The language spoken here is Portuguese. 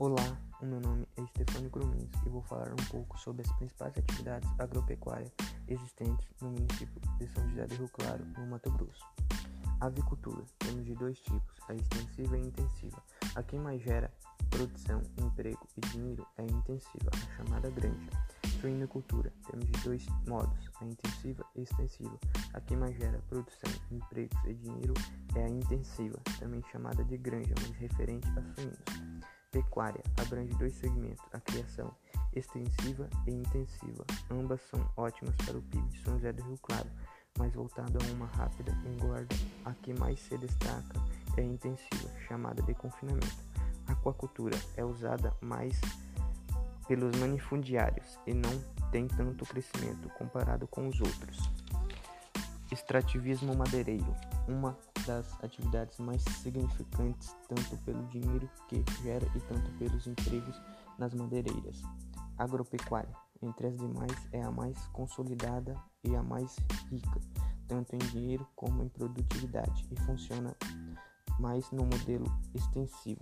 Olá, o meu nome é Stefano Grumins e vou falar um pouco sobre as principais atividades agropecuárias existentes no município de São José do Rio Claro, no Mato Grosso. A avicultura temos de dois tipos, a extensiva e a intensiva. A que mais gera produção, emprego e dinheiro é a intensiva, a chamada granja. Suinocultura temos de dois modos, a intensiva e extensiva. A que mais gera produção, empregos e dinheiro é a intensiva, também chamada de granja, mas referente a suínos. Pecuária abrange dois segmentos, a criação extensiva e intensiva. Ambas são ótimas para o PIB de São José do Rio Claro, mas voltado a uma rápida engorda, a que mais se destaca é a intensiva, chamada de confinamento. A aquacultura é usada mais pelos manifundiários e não tem tanto crescimento comparado com os outros. Extrativismo madeireiro, uma das atividades mais significantes tanto pelo dinheiro que gera e tanto pelos empregos nas madeireiras. Agropecuária, entre as demais, é a mais consolidada e a mais rica, tanto em dinheiro como em produtividade, e funciona mais no modelo extensivo.